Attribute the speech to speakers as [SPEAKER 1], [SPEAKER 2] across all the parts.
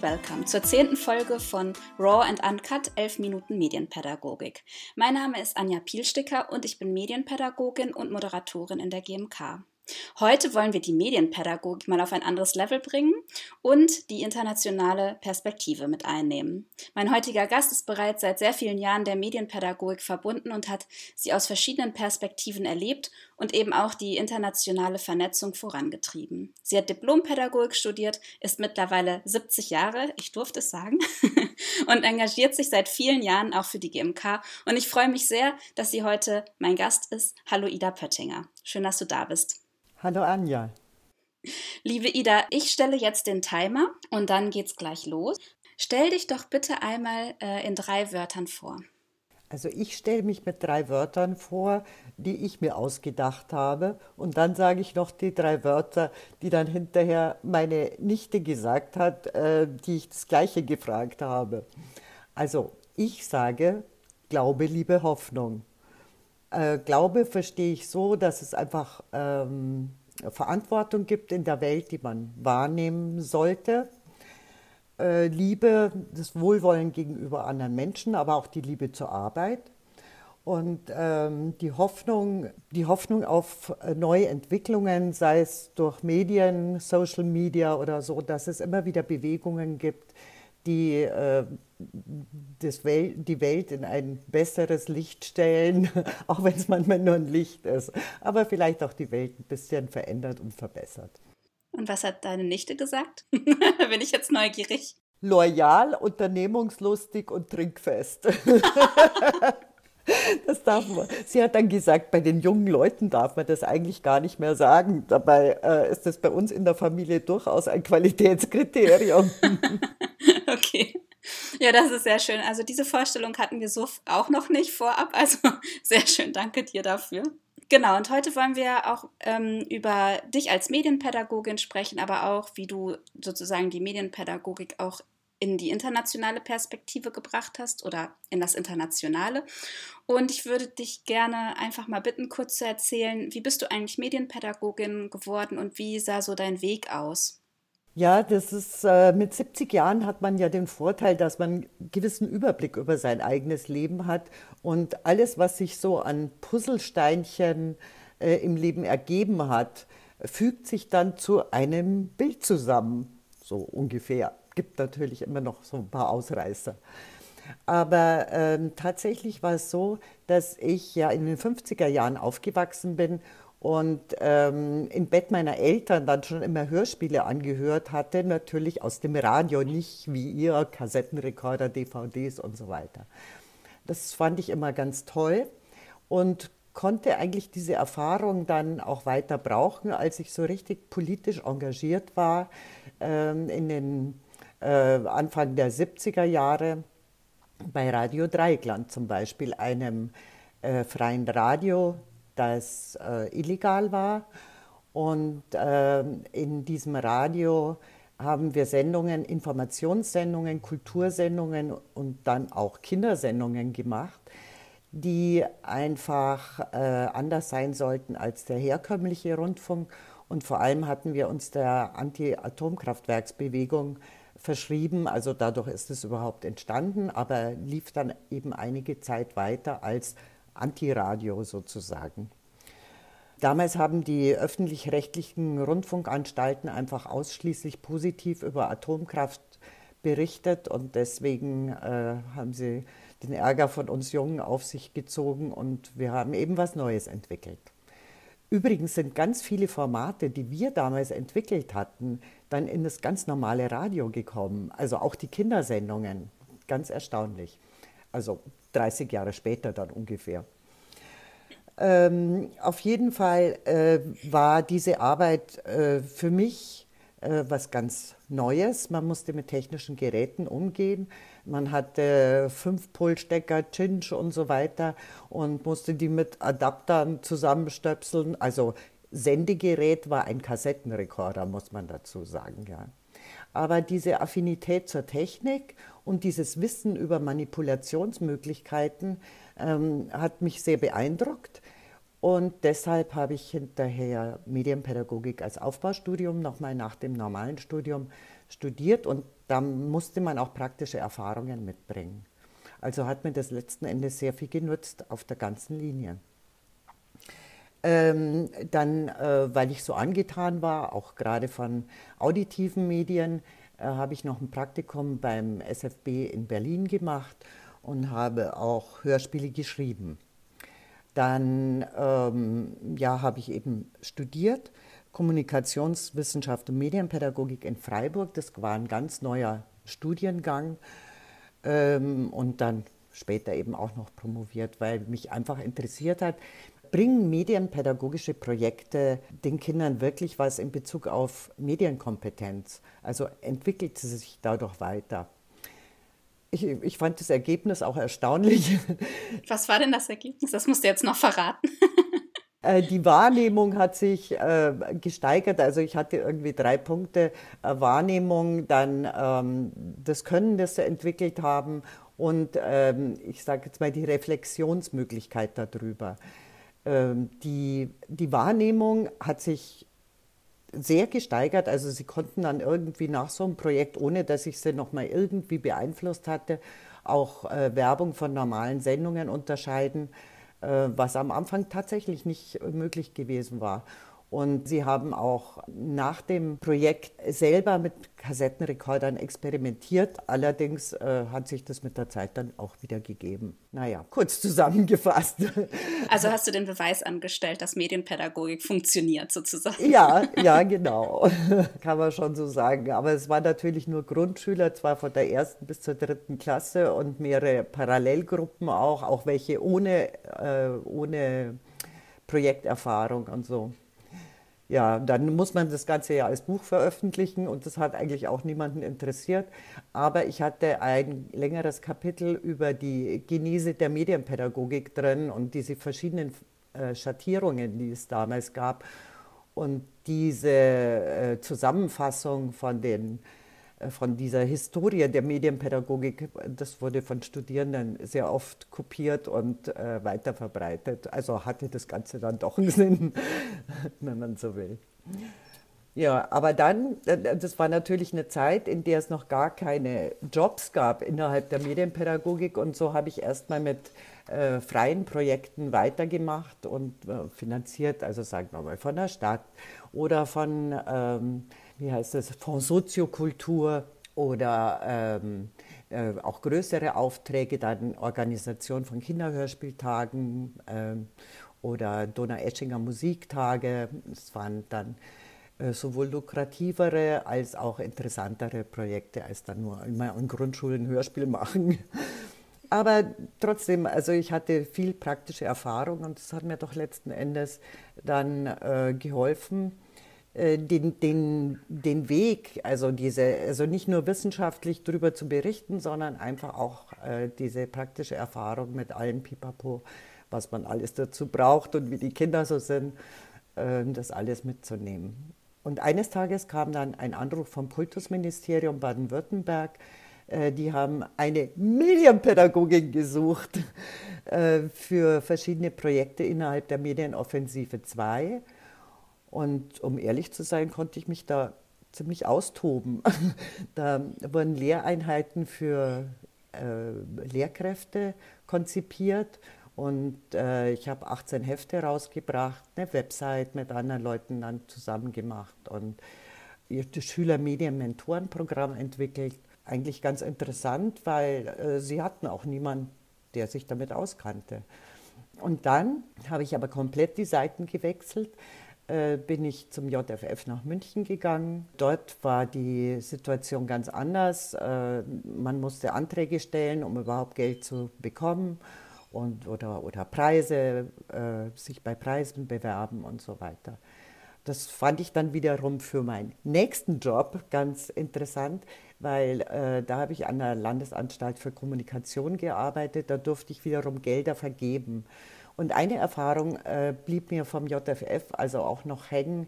[SPEAKER 1] And welcome zur zehnten Folge von Raw and Uncut 11 Minuten Medienpädagogik. Mein Name ist Anja Pielsticker und ich bin Medienpädagogin und Moderatorin in der GMK. Heute wollen wir die Medienpädagogik mal auf ein anderes Level bringen und die internationale Perspektive mit einnehmen. Mein heutiger Gast ist bereits seit sehr vielen Jahren der Medienpädagogik verbunden und hat sie aus verschiedenen Perspektiven erlebt und eben auch die internationale Vernetzung vorangetrieben. Sie hat Diplompädagogik studiert, ist mittlerweile 70 Jahre, ich durfte es sagen, und engagiert sich seit vielen Jahren auch für die GMK. Und ich freue mich sehr, dass sie heute mein Gast ist. Hallo Ida Pöttinger. Schön, dass du da bist.
[SPEAKER 2] Hallo Anja.
[SPEAKER 1] Liebe Ida, ich stelle jetzt den Timer und dann geht's gleich los. Stell dich doch bitte einmal äh, in drei Wörtern vor.
[SPEAKER 2] Also ich stelle mich mit drei Wörtern vor, die ich mir ausgedacht habe. Und dann sage ich noch die drei Wörter, die dann hinterher meine Nichte gesagt hat, äh, die ich das gleiche gefragt habe. Also ich sage Glaube, Liebe, Hoffnung. Äh, Glaube verstehe ich so, dass es einfach ähm, Verantwortung gibt in der Welt, die man wahrnehmen sollte. Äh, Liebe, das Wohlwollen gegenüber anderen Menschen, aber auch die Liebe zur Arbeit. Und ähm, die, Hoffnung, die Hoffnung auf äh, neue Entwicklungen, sei es durch Medien, Social Media oder so, dass es immer wieder Bewegungen gibt, die äh, das Wel die Welt in ein besseres Licht stellen, auch wenn es manchmal nur ein Licht ist, aber vielleicht auch die Welt ein bisschen verändert und verbessert.
[SPEAKER 1] Und was hat deine Nichte gesagt? da bin ich jetzt neugierig.
[SPEAKER 2] Loyal, unternehmungslustig und trinkfest. Das darf man. Sie hat dann gesagt, bei den jungen Leuten darf man das eigentlich gar nicht mehr sagen. Dabei äh, ist das bei uns in der Familie durchaus ein Qualitätskriterium.
[SPEAKER 1] Okay. Ja, das ist sehr schön. Also diese Vorstellung hatten wir so auch noch nicht vorab. Also sehr schön, danke dir dafür. Genau, und heute wollen wir auch ähm, über dich als Medienpädagogin sprechen, aber auch, wie du sozusagen die Medienpädagogik auch in die internationale Perspektive gebracht hast oder in das Internationale. Und ich würde dich gerne einfach mal bitten, kurz zu erzählen, wie bist du eigentlich Medienpädagogin geworden und wie sah so dein Weg aus?
[SPEAKER 2] Ja, das ist äh, mit 70 Jahren hat man ja den Vorteil, dass man einen gewissen Überblick über sein eigenes Leben hat und alles, was sich so an Puzzlesteinchen äh, im Leben ergeben hat, fügt sich dann zu einem Bild zusammen, so ungefähr gibt natürlich immer noch so ein paar Ausreißer. Aber ähm, tatsächlich war es so, dass ich ja in den 50er Jahren aufgewachsen bin und ähm, im Bett meiner Eltern dann schon immer Hörspiele angehört hatte, natürlich aus dem Radio, nicht wie ihr, Kassettenrekorder, DVDs und so weiter. Das fand ich immer ganz toll und konnte eigentlich diese Erfahrung dann auch weiter brauchen, als ich so richtig politisch engagiert war ähm, in den äh, Anfang der 70er Jahre bei Radio Dreieckland zum Beispiel, einem äh, freien Radio, das äh, illegal war. Und äh, in diesem Radio haben wir Sendungen, Informationssendungen, Kultursendungen und dann auch Kindersendungen gemacht, die einfach äh, anders sein sollten als der herkömmliche Rundfunk. Und vor allem hatten wir uns der Anti-Atomkraftwerksbewegung verschrieben. Also dadurch ist es überhaupt entstanden, aber lief dann eben einige Zeit weiter als Antiradio sozusagen. Damals haben die öffentlich-rechtlichen Rundfunkanstalten einfach ausschließlich positiv über Atomkraft berichtet und deswegen äh, haben sie den Ärger von uns Jungen auf sich gezogen und wir haben eben was Neues entwickelt. Übrigens sind ganz viele Formate, die wir damals entwickelt hatten, dann in das ganz normale Radio gekommen. Also auch die Kindersendungen. Ganz erstaunlich. Also 30 Jahre später dann ungefähr. Ähm, auf jeden Fall äh, war diese Arbeit äh, für mich äh, was ganz Neues. Man musste mit technischen Geräten umgehen. Man hatte fünf Polstecker, Cinch und so weiter und musste die mit Adaptern zusammenstöpseln. Also Sendegerät war ein Kassettenrekorder, muss man dazu sagen, ja. Aber diese Affinität zur Technik und dieses Wissen über Manipulationsmöglichkeiten ähm, hat mich sehr beeindruckt. Und deshalb habe ich hinterher Medienpädagogik als Aufbaustudium nochmal nach dem normalen Studium studiert und da musste man auch praktische Erfahrungen mitbringen. Also hat mir das letzten Endes sehr viel genutzt auf der ganzen Linie. Ähm, dann, äh, weil ich so angetan war, auch gerade von auditiven Medien, äh, habe ich noch ein Praktikum beim SFB in Berlin gemacht und habe auch Hörspiele geschrieben. Dann ähm, ja, habe ich eben studiert, Kommunikationswissenschaft und Medienpädagogik in Freiburg. Das war ein ganz neuer Studiengang. Ähm, und dann später eben auch noch promoviert, weil mich einfach interessiert hat, bringen medienpädagogische Projekte den Kindern wirklich was in Bezug auf Medienkompetenz? Also entwickelt sie sich dadurch weiter? Ich, ich, fand das Ergebnis auch erstaunlich.
[SPEAKER 1] Was war denn das Ergebnis? Das musst du jetzt noch verraten.
[SPEAKER 2] Äh, die Wahrnehmung hat sich äh, gesteigert. Also ich hatte irgendwie drei Punkte äh, Wahrnehmung, dann ähm, das Können, das sie entwickelt haben und ähm, ich sage jetzt mal die Reflexionsmöglichkeit darüber. Ähm, die, die Wahrnehmung hat sich sehr gesteigert. Also sie konnten dann irgendwie nach so einem Projekt, ohne dass ich sie nochmal irgendwie beeinflusst hatte, auch äh, Werbung von normalen Sendungen unterscheiden, äh, was am Anfang tatsächlich nicht möglich gewesen war. Und sie haben auch nach dem Projekt selber mit Kassettenrekordern experimentiert. Allerdings äh, hat sich das mit der Zeit dann auch wieder gegeben. Naja, kurz zusammengefasst.
[SPEAKER 1] Also hast du den Beweis angestellt, dass Medienpädagogik funktioniert sozusagen?
[SPEAKER 2] Ja, ja, genau. Kann man schon so sagen. Aber es waren natürlich nur Grundschüler, zwar von der ersten bis zur dritten Klasse und mehrere Parallelgruppen auch, auch welche ohne, äh, ohne Projekterfahrung und so. Ja, dann muss man das Ganze ja als Buch veröffentlichen und das hat eigentlich auch niemanden interessiert. Aber ich hatte ein längeres Kapitel über die Genese der Medienpädagogik drin und diese verschiedenen äh, Schattierungen, die es damals gab. Und diese äh, Zusammenfassung von den von dieser Historie der Medienpädagogik, das wurde von Studierenden sehr oft kopiert und äh, weiterverbreitet. Also hatte das Ganze dann doch einen Sinn, wenn man so will. Ja, aber dann, äh, das war natürlich eine Zeit, in der es noch gar keine Jobs gab innerhalb der Medienpädagogik und so habe ich erstmal mit äh, freien Projekten weitergemacht und äh, finanziert, also sagen wir mal von der Stadt oder von ähm, wie heißt das, von Soziokultur oder ähm, äh, auch größere Aufträge, dann Organisation von Kinderhörspieltagen ähm, oder Donau-Eschinger Musiktage. Es waren dann äh, sowohl lukrativere als auch interessantere Projekte, als dann nur immer an Grundschulen Hörspiel machen. Aber trotzdem, also ich hatte viel praktische Erfahrung und das hat mir doch letzten Endes dann äh, geholfen, den, den, den Weg, also, diese, also nicht nur wissenschaftlich darüber zu berichten, sondern einfach auch äh, diese praktische Erfahrung mit allen Pipapo, was man alles dazu braucht und wie die Kinder so sind, äh, das alles mitzunehmen. Und eines Tages kam dann ein Anruf vom Kultusministerium Baden-Württemberg, äh, die haben eine Medienpädagogin gesucht äh, für verschiedene Projekte innerhalb der Medienoffensive 2 und um ehrlich zu sein, konnte ich mich da ziemlich austoben. da wurden Lehreinheiten für äh, Lehrkräfte konzipiert und äh, ich habe 18 Hefte rausgebracht, eine Website mit anderen Leuten dann zusammen gemacht und das Schülermedien-Mentoren-Programm entwickelt. Eigentlich ganz interessant, weil äh, sie hatten auch niemanden, der sich damit auskannte. Und dann habe ich aber komplett die Seiten gewechselt äh, bin ich zum JFF nach München gegangen. Dort war die Situation ganz anders. Äh, man musste Anträge stellen, um überhaupt Geld zu bekommen und, oder, oder Preise, äh, sich bei Preisen bewerben und so weiter. Das fand ich dann wiederum für meinen nächsten Job ganz interessant, weil äh, da habe ich an der Landesanstalt für Kommunikation gearbeitet. Da durfte ich wiederum Gelder vergeben. Und eine Erfahrung äh, blieb mir vom JFF also auch noch hängen,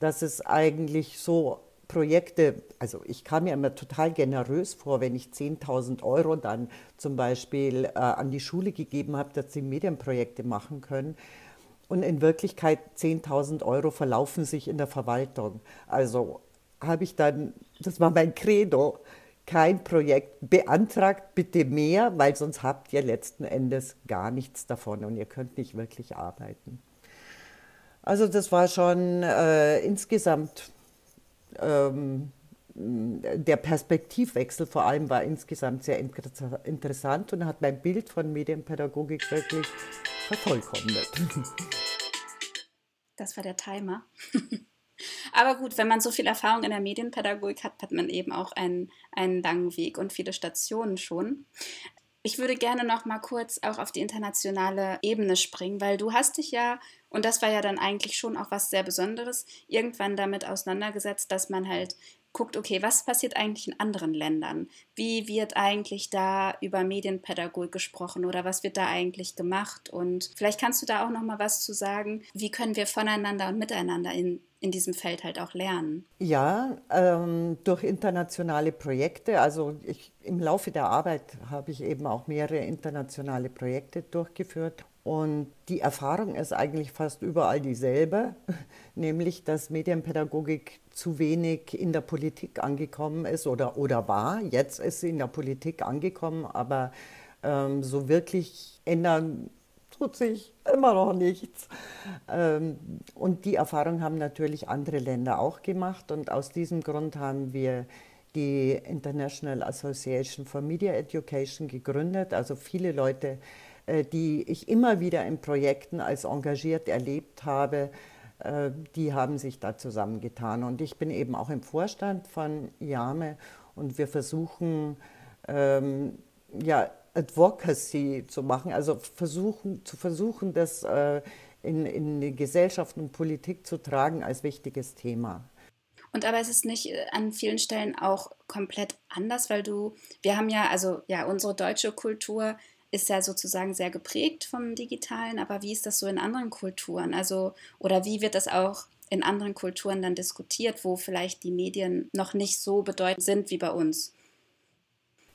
[SPEAKER 2] dass es eigentlich so Projekte, also ich kam mir immer total generös vor, wenn ich 10.000 Euro dann zum Beispiel äh, an die Schule gegeben habe, dass sie Medienprojekte machen können. Und in Wirklichkeit 10.000 Euro verlaufen sich in der Verwaltung. Also habe ich dann, das war mein Credo, kein Projekt beantragt, bitte mehr, weil sonst habt ihr letzten Endes gar nichts davon und ihr könnt nicht wirklich arbeiten. Also das war schon äh, insgesamt ähm, der Perspektivwechsel vor allem war insgesamt sehr interessant und hat mein Bild von Medienpädagogik wirklich vervollkommnet.
[SPEAKER 1] Das war der Timer. Aber gut, wenn man so viel Erfahrung in der Medienpädagogik hat, hat man eben auch einen, einen langen Weg und viele Stationen schon. Ich würde gerne noch mal kurz auch auf die internationale Ebene springen, weil du hast dich ja, und das war ja dann eigentlich schon auch was sehr Besonderes, irgendwann damit auseinandergesetzt, dass man halt guckt, okay, was passiert eigentlich in anderen Ländern? Wie wird eigentlich da über Medienpädagogik gesprochen oder was wird da eigentlich gemacht? Und vielleicht kannst du da auch noch mal was zu sagen. Wie können wir voneinander und miteinander in, in diesem Feld halt auch lernen?
[SPEAKER 2] Ja, ähm, durch internationale Projekte. Also ich, im Laufe der Arbeit habe ich eben auch mehrere internationale Projekte durchgeführt und die Erfahrung ist eigentlich fast überall dieselbe, nämlich dass Medienpädagogik zu wenig in der Politik angekommen ist oder, oder war. Jetzt ist sie in der Politik angekommen, aber ähm, so wirklich ändern tut sich immer noch nichts. Ähm, und die Erfahrung haben natürlich andere Länder auch gemacht und aus diesem Grund haben wir die International Association for Media Education gegründet. Also viele Leute äh, die ich immer wieder in Projekten als engagiert erlebt habe, äh, die haben sich da zusammengetan. Und ich bin eben auch im Vorstand von IAME und wir versuchen, ähm, ja, Advocacy zu machen, also versuchen, zu versuchen, das äh, in, in die Gesellschaft und Politik zu tragen als wichtiges Thema.
[SPEAKER 1] Und aber es ist nicht an vielen Stellen auch komplett anders, weil du, wir haben ja, also ja, unsere deutsche Kultur ist ja sozusagen sehr geprägt vom Digitalen, aber wie ist das so in anderen Kulturen? Also, oder wie wird das auch in anderen Kulturen dann diskutiert, wo vielleicht die Medien noch nicht so bedeutend sind wie bei uns?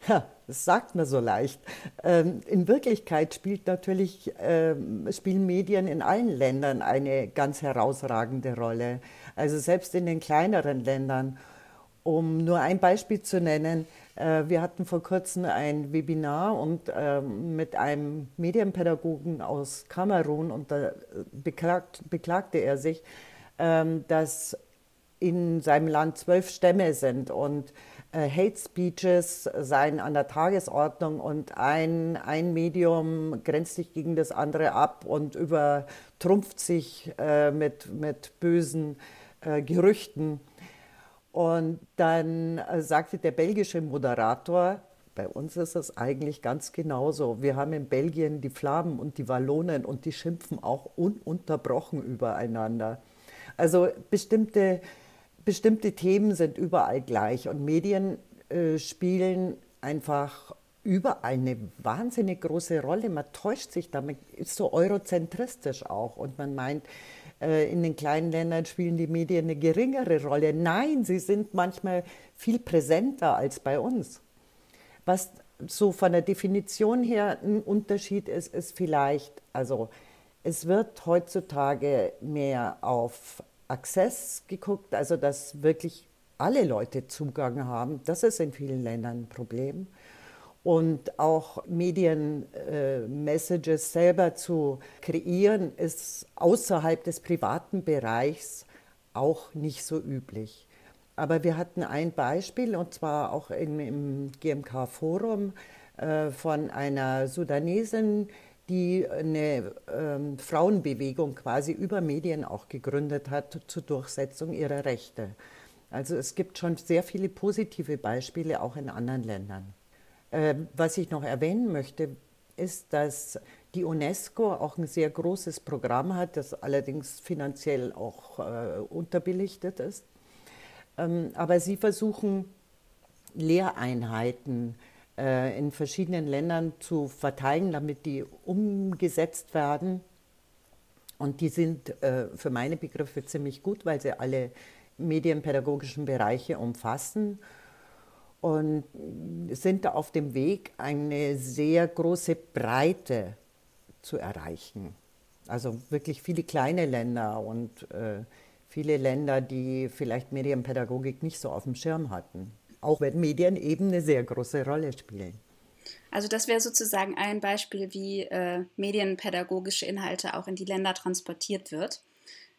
[SPEAKER 2] Ja, das sagt man so leicht. Ähm, in Wirklichkeit spielt natürlich, ähm, spielen Medien in allen Ländern eine ganz herausragende Rolle. Also selbst in den kleineren Ländern. Um nur ein Beispiel zu nennen, äh, wir hatten vor kurzem ein Webinar und ähm, mit einem Medienpädagogen aus Kamerun und da beklagt, beklagte er sich, ähm, dass in seinem Land zwölf Stämme sind und äh, Hate Speeches seien an der Tagesordnung und ein, ein Medium grenzt sich gegen das andere ab und übertrumpft sich äh, mit, mit bösen Gerüchten. Und dann äh, sagte der belgische Moderator, bei uns ist es eigentlich ganz genauso. Wir haben in Belgien die Flamen und die Wallonen und die schimpfen auch ununterbrochen übereinander. Also bestimmte, bestimmte Themen sind überall gleich und Medien äh, spielen einfach überall eine wahnsinnig große Rolle. Man täuscht sich damit, ist so eurozentristisch auch und man meint, äh, in den kleinen Ländern spielen die Medien eine geringere Rolle. Nein, sie sind manchmal viel präsenter als bei uns. Was so von der Definition her ein Unterschied ist, ist vielleicht, also es wird heutzutage mehr auf Access geguckt, also dass wirklich alle Leute Zugang haben. Das ist in vielen Ländern ein Problem und auch Medienmessages äh, selber zu kreieren, ist außerhalb des privaten Bereichs auch nicht so üblich. Aber wir hatten ein Beispiel, und zwar auch im, im GMK-Forum äh, von einer Sudanesin, die eine ähm, Frauenbewegung quasi über Medien auch gegründet hat zur Durchsetzung ihrer Rechte. Also es gibt schon sehr viele positive Beispiele auch in anderen Ländern. Ähm, was ich noch erwähnen möchte, ist, dass die UNESCO auch ein sehr großes Programm hat, das allerdings finanziell auch äh, unterbelichtet ist. Ähm, aber sie versuchen Lehreinheiten äh, in verschiedenen Ländern zu verteilen, damit die umgesetzt werden. Und die sind äh, für meine Begriffe ziemlich gut, weil sie alle medienpädagogischen Bereiche umfassen und sind auf dem Weg, eine sehr große Breite zu erreichen. Also wirklich viele kleine Länder und äh, viele Länder, die vielleicht Medienpädagogik nicht so auf dem Schirm hatten. Auch wenn Medien eben eine sehr große Rolle spielen.
[SPEAKER 1] Also das wäre sozusagen ein Beispiel, wie äh, medienpädagogische Inhalte auch in die Länder transportiert wird.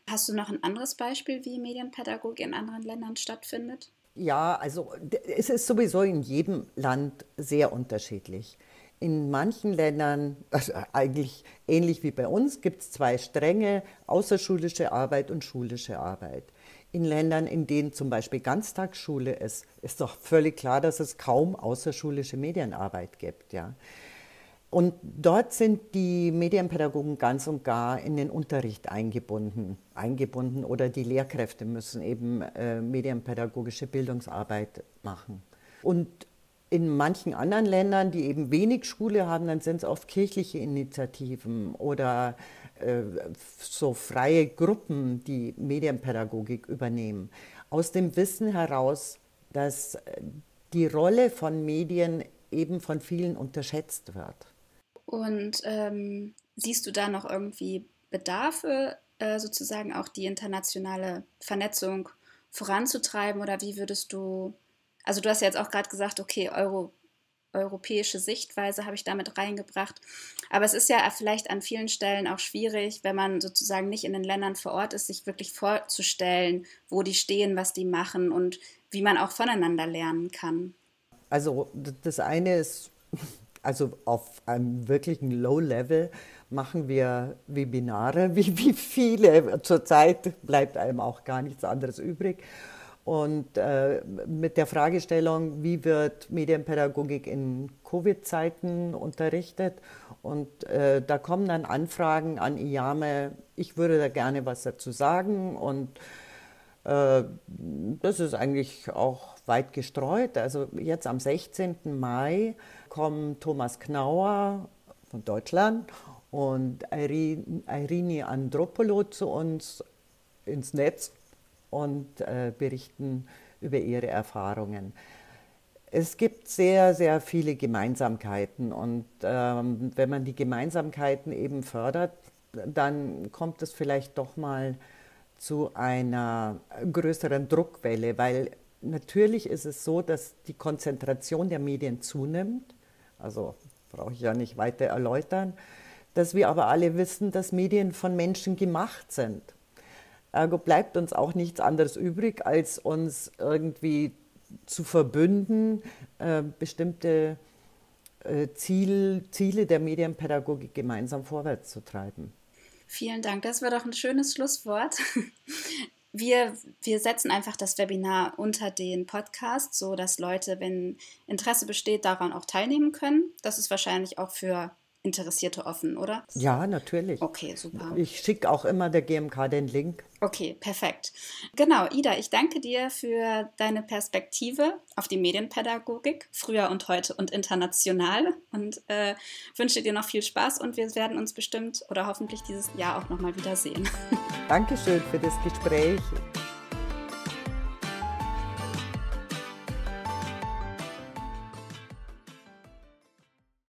[SPEAKER 1] Hast du noch ein anderes Beispiel, wie Medienpädagogik in anderen Ländern stattfindet?
[SPEAKER 2] Ja, also es ist sowieso in jedem Land sehr unterschiedlich. In manchen Ländern, also eigentlich ähnlich wie bei uns, gibt es zwei Stränge, außerschulische Arbeit und schulische Arbeit. In Ländern, in denen zum Beispiel Ganztagsschule ist, ist doch völlig klar, dass es kaum außerschulische Medienarbeit gibt. Ja. Und dort sind die Medienpädagogen ganz und gar in den Unterricht eingebunden, eingebunden oder die Lehrkräfte müssen eben äh, medienpädagogische Bildungsarbeit machen. Und in manchen anderen Ländern, die eben wenig Schule haben, dann sind es oft kirchliche Initiativen oder so freie Gruppen, die Medienpädagogik übernehmen. Aus dem Wissen heraus, dass äh, die Rolle von Medien eben von vielen unterschätzt wird.
[SPEAKER 1] Und ähm, siehst du da noch irgendwie Bedarfe, äh, sozusagen auch die internationale Vernetzung voranzutreiben? Oder wie würdest du, also du hast ja jetzt auch gerade gesagt, okay, Euro, europäische Sichtweise habe ich damit reingebracht. Aber es ist ja vielleicht an vielen Stellen auch schwierig, wenn man sozusagen nicht in den Ländern vor Ort ist, sich wirklich vorzustellen, wo die stehen, was die machen und wie man auch voneinander lernen kann.
[SPEAKER 2] Also das eine ist also auf einem wirklichen Low-Level machen wir Webinare, wie, wie viele. Zurzeit bleibt einem auch gar nichts anderes übrig. Und äh, mit der Fragestellung, wie wird Medienpädagogik in Covid-Zeiten unterrichtet? Und äh, da kommen dann Anfragen an IAME, ich würde da gerne was dazu sagen. Und äh, das ist eigentlich auch weit gestreut. Also jetzt am 16. Mai kommen Thomas Knauer von Deutschland und Irini Andropolo zu uns ins Netz und äh, berichten über ihre Erfahrungen. Es gibt sehr, sehr viele Gemeinsamkeiten und ähm, wenn man die Gemeinsamkeiten eben fördert, dann kommt es vielleicht doch mal zu einer größeren Druckwelle, weil natürlich ist es so, dass die Konzentration der Medien zunimmt. Also brauche ich ja nicht weiter erläutern. Dass wir aber alle wissen, dass Medien von Menschen gemacht sind. Ergo bleibt uns auch nichts anderes übrig, als uns irgendwie zu verbünden, äh, bestimmte äh, Ziel, Ziele der Medienpädagogik gemeinsam vorwärts zu treiben.
[SPEAKER 1] Vielen Dank. Das war doch ein schönes Schlusswort. Wir, wir setzen einfach das Webinar unter den Podcast, so dass Leute, wenn Interesse besteht, daran auch teilnehmen können. Das ist wahrscheinlich auch für Interessierte offen, oder?
[SPEAKER 2] Ja, natürlich.
[SPEAKER 1] Okay, super.
[SPEAKER 2] Ich schicke auch immer der GMK den Link.
[SPEAKER 1] Okay, perfekt. Genau, Ida, ich danke dir für deine Perspektive auf die Medienpädagogik, früher und heute und international und äh, wünsche dir noch viel Spaß und wir werden uns bestimmt oder hoffentlich dieses Jahr auch nochmal wiedersehen.
[SPEAKER 2] Dankeschön für das Gespräch.